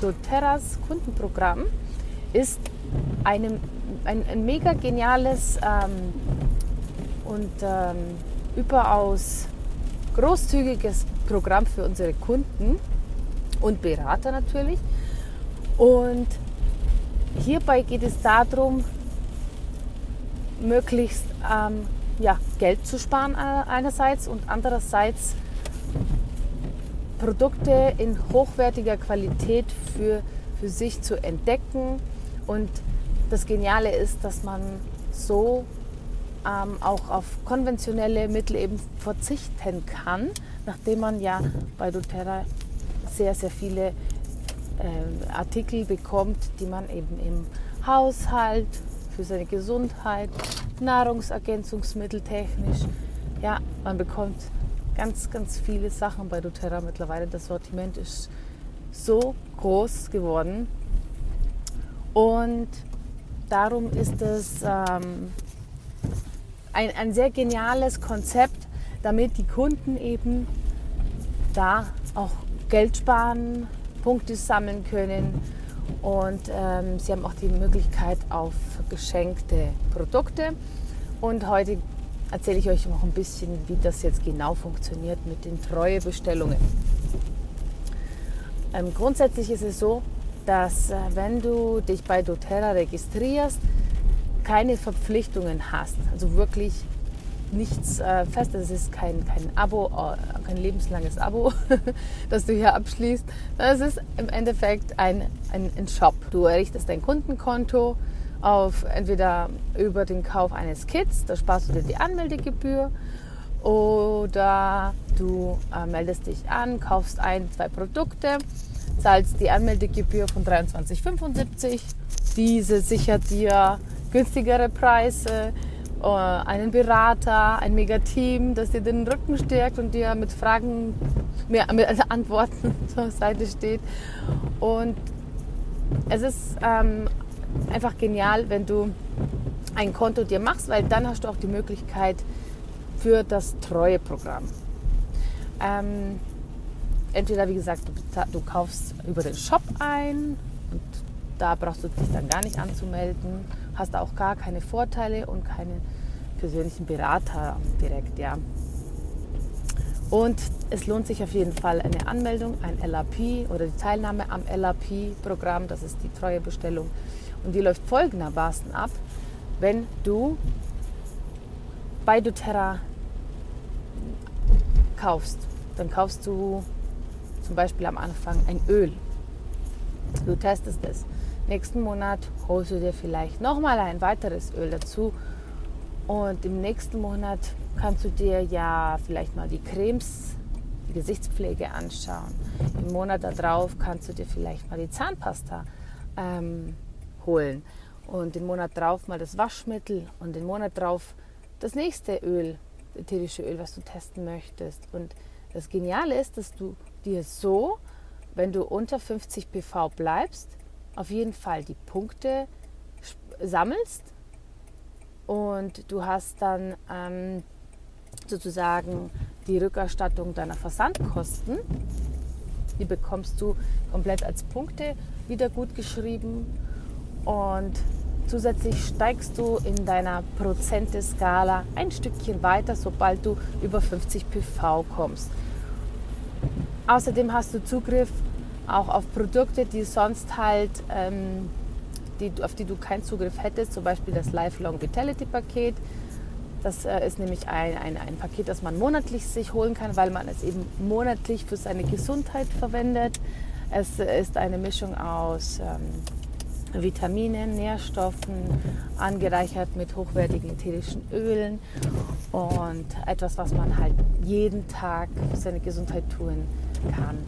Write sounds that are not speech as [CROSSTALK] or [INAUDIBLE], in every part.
doTERRAs Kundenprogramm ist eine, ein, ein mega geniales ähm, und ähm, überaus großzügiges Programm für unsere Kunden und Berater natürlich. Und hierbei geht es darum, möglichst ähm, ja, Geld zu sparen äh, einerseits und andererseits Produkte in hochwertiger Qualität für, für sich zu entdecken. Und das Geniale ist, dass man so ähm, auch auf konventionelle Mittel eben verzichten kann, nachdem man ja bei doTERRA sehr, sehr viele äh, Artikel bekommt, die man eben im Haushalt, für seine Gesundheit, Nahrungsergänzungsmittel technisch, ja, man bekommt ganz, ganz viele Sachen bei doTERRA mittlerweile. Das Sortiment ist so groß geworden. Und darum ist es ähm, ein, ein sehr geniales Konzept, damit die Kunden eben da auch Geld sparen, Punkte sammeln können und ähm, sie haben auch die Möglichkeit auf geschenkte Produkte. Und heute erzähle ich euch noch ein bisschen, wie das jetzt genau funktioniert mit den Treuebestellungen. Ähm, grundsätzlich ist es so, dass äh, wenn du dich bei doTERRA registrierst, keine Verpflichtungen hast, also wirklich nichts äh, Festes, es ist kein, kein Abo, äh, kein lebenslanges Abo, [LAUGHS] das du hier abschließt. Es ist im Endeffekt ein, ein, ein Shop. Du errichtest dein Kundenkonto, auf entweder über den Kauf eines Kits, da sparst du dir die Anmeldegebühr, oder du äh, meldest dich an, kaufst ein, zwei Produkte, zahlst die Anmeldegebühr von 23,75. Diese sichert dir günstigere Preise, äh, einen Berater, ein Mega-Team, das dir den Rücken stärkt und dir mit Fragen, mehr, mit Antworten [LAUGHS] zur Seite steht. Und es ist ähm, einfach genial, wenn du ein Konto dir machst, weil dann hast du auch die Möglichkeit für das Treueprogramm. Ähm, entweder, wie gesagt, du, du, kaufst über den Shop ein und da brauchst du dich dann gar nicht anzumelden, hast auch gar keine Vorteile und keinen persönlichen Berater direkt, ja. Und es lohnt sich auf jeden Fall eine Anmeldung, ein LAP oder die Teilnahme am LAP-Programm, das ist die Treuebestellung. Und die läuft folgendermaßen ab, wenn du bei doTERRA kaufst, dann kaufst du zum Beispiel am Anfang ein Öl. Du testest es. Nächsten Monat holst du dir vielleicht nochmal ein weiteres Öl dazu. Und im nächsten Monat kannst du dir ja vielleicht mal die Cremes, die Gesichtspflege anschauen. Im Monat darauf kannst du dir vielleicht mal die Zahnpasta ähm, holen. Und den Monat drauf mal das Waschmittel und den Monat drauf das nächste Öl, ätherische Öl, was du testen möchtest. Und das Geniale ist, dass du dir so, wenn du unter 50 PV bleibst, auf jeden Fall die Punkte sammelst und du hast dann ähm, sozusagen die Rückerstattung deiner Versandkosten. Die bekommst du komplett als Punkte wieder gut geschrieben und zusätzlich steigst du in deiner Prozenteskala ein Stückchen weiter, sobald du über 50 PV kommst. Außerdem hast du Zugriff auch auf Produkte, die sonst halt, ähm, die, auf die du keinen Zugriff hättest, zum Beispiel das Lifelong Vitality Paket. Das äh, ist nämlich ein, ein, ein Paket, das man monatlich sich holen kann, weil man es eben monatlich für seine Gesundheit verwendet. Es ist eine Mischung aus ähm, Vitaminen, Nährstoffen, angereichert mit hochwertigen ätherischen Ölen und etwas, was man halt jeden Tag für seine Gesundheit tun kann.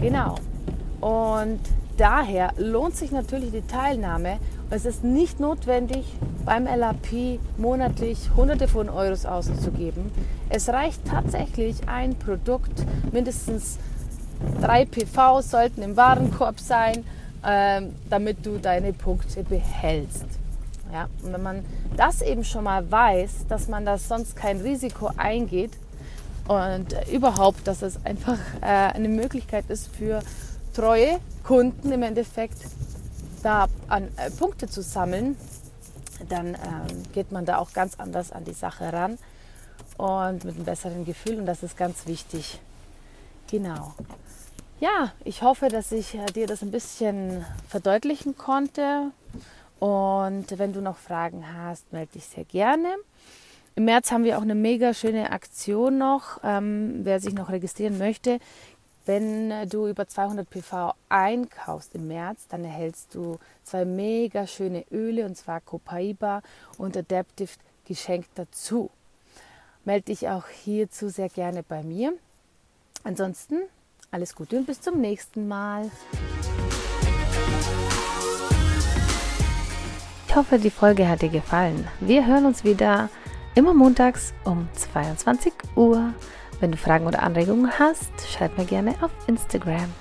Genau. Und daher lohnt sich natürlich die Teilnahme. Es ist nicht notwendig, beim LAP monatlich Hunderte von Euros auszugeben. Es reicht tatsächlich ein Produkt, mindestens drei PV sollten im Warenkorb sein, ähm, damit du deine Punkte behältst. Ja, und wenn man das eben schon mal weiß, dass man da sonst kein Risiko eingeht und überhaupt, dass es einfach äh, eine Möglichkeit ist für treue Kunden im Endeffekt da an äh, Punkte zu sammeln, dann ähm, geht man da auch ganz anders an die Sache ran und mit einem besseren Gefühl und das ist ganz wichtig. Genau. Ja, ich hoffe, dass ich äh, dir das ein bisschen verdeutlichen konnte. Und wenn du noch Fragen hast, melde dich sehr gerne. Im März haben wir auch eine mega schöne Aktion noch. Ähm, wer sich noch registrieren möchte, wenn du über 200 PV einkaufst im März, dann erhältst du zwei mega schöne Öle und zwar Copaiba und Adaptive geschenkt dazu. Melde dich auch hierzu sehr gerne bei mir. Ansonsten alles Gute und bis zum nächsten Mal. Ich hoffe, die Folge hat dir gefallen. Wir hören uns wieder immer montags um 22 Uhr. Wenn du Fragen oder Anregungen hast, schreib mir gerne auf Instagram.